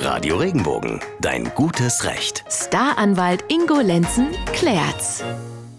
Radio Regenbogen, dein gutes Recht. Staranwalt Ingo Lenzen klärt's.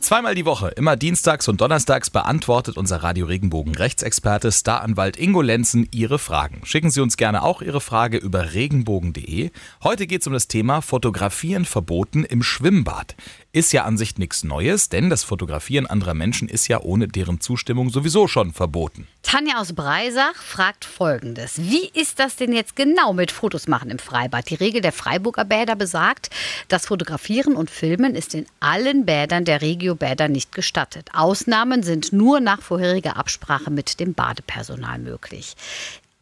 Zweimal die Woche, immer dienstags und donnerstags, beantwortet unser Radio Regenbogen Rechtsexperte Staranwalt Ingo Lenzen Ihre Fragen. Schicken Sie uns gerne auch Ihre Frage über regenbogen.de. Heute geht es um das Thema Fotografieren verboten im Schwimmbad. Ist ja an sich nichts Neues, denn das Fotografieren anderer Menschen ist ja ohne deren Zustimmung sowieso schon verboten. Tanja aus Breisach fragt folgendes. Wie ist das denn jetzt genau mit Fotos machen im Freibad? Die Regel der Freiburger Bäder besagt, das Fotografieren und Filmen ist in allen Bädern der Regiobäder nicht gestattet. Ausnahmen sind nur nach vorheriger Absprache mit dem Badepersonal möglich.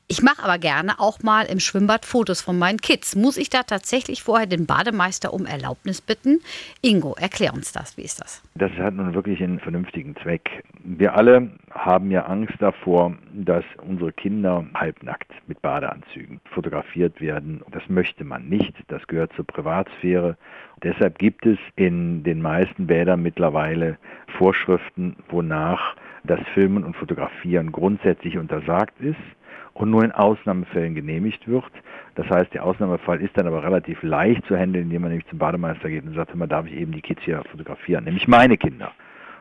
Ich mache aber gerne auch mal im Schwimmbad Fotos von meinen Kids. Muss ich da tatsächlich vorher den Bademeister um Erlaubnis bitten? Ingo, erklär uns das. Wie ist das? Das hat nun wirklich einen vernünftigen Zweck. Wir alle haben ja Angst davor, dass unsere Kinder halbnackt mit Badeanzügen fotografiert werden. Das möchte man nicht. Das gehört zur Privatsphäre. Deshalb gibt es in den meisten Bädern mittlerweile Vorschriften, wonach das Filmen und Fotografieren grundsätzlich untersagt ist und nur in Ausnahmefällen genehmigt wird. Das heißt, der Ausnahmefall ist dann aber relativ leicht zu handeln, indem man nämlich zum Bademeister geht und sagt, immer darf ich eben die Kids hier fotografieren, nämlich meine Kinder.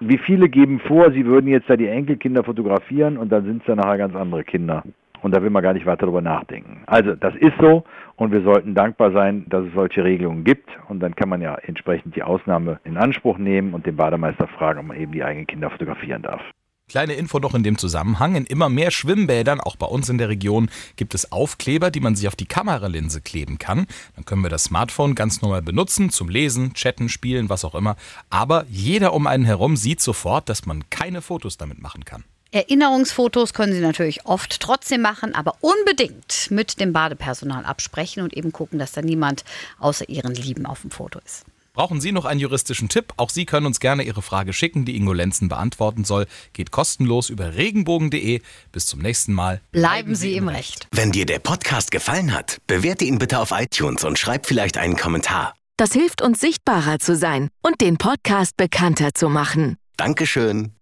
Wie viele geben vor, sie würden jetzt da die Enkelkinder fotografieren und dann sind es dann nachher ganz andere Kinder. Und da will man gar nicht weiter darüber nachdenken. Also das ist so und wir sollten dankbar sein, dass es solche Regelungen gibt. Und dann kann man ja entsprechend die Ausnahme in Anspruch nehmen und den Bademeister fragen, ob man eben die eigenen Kinder fotografieren darf. Kleine Info noch in dem Zusammenhang. In immer mehr Schwimmbädern, auch bei uns in der Region, gibt es Aufkleber, die man sich auf die Kameralinse kleben kann. Dann können wir das Smartphone ganz normal benutzen, zum Lesen, Chatten, Spielen, was auch immer. Aber jeder um einen herum sieht sofort, dass man keine Fotos damit machen kann. Erinnerungsfotos können Sie natürlich oft trotzdem machen, aber unbedingt mit dem Badepersonal absprechen und eben gucken, dass da niemand außer Ihren Lieben auf dem Foto ist. Brauchen Sie noch einen juristischen Tipp? Auch Sie können uns gerne Ihre Frage schicken, die Ingo Lenzen beantworten soll. Geht kostenlos über regenbogen.de. Bis zum nächsten Mal. Bleiben Sie im Recht. Wenn dir der Podcast gefallen hat, bewerte ihn bitte auf iTunes und schreib vielleicht einen Kommentar. Das hilft uns sichtbarer zu sein und den Podcast bekannter zu machen. Dankeschön.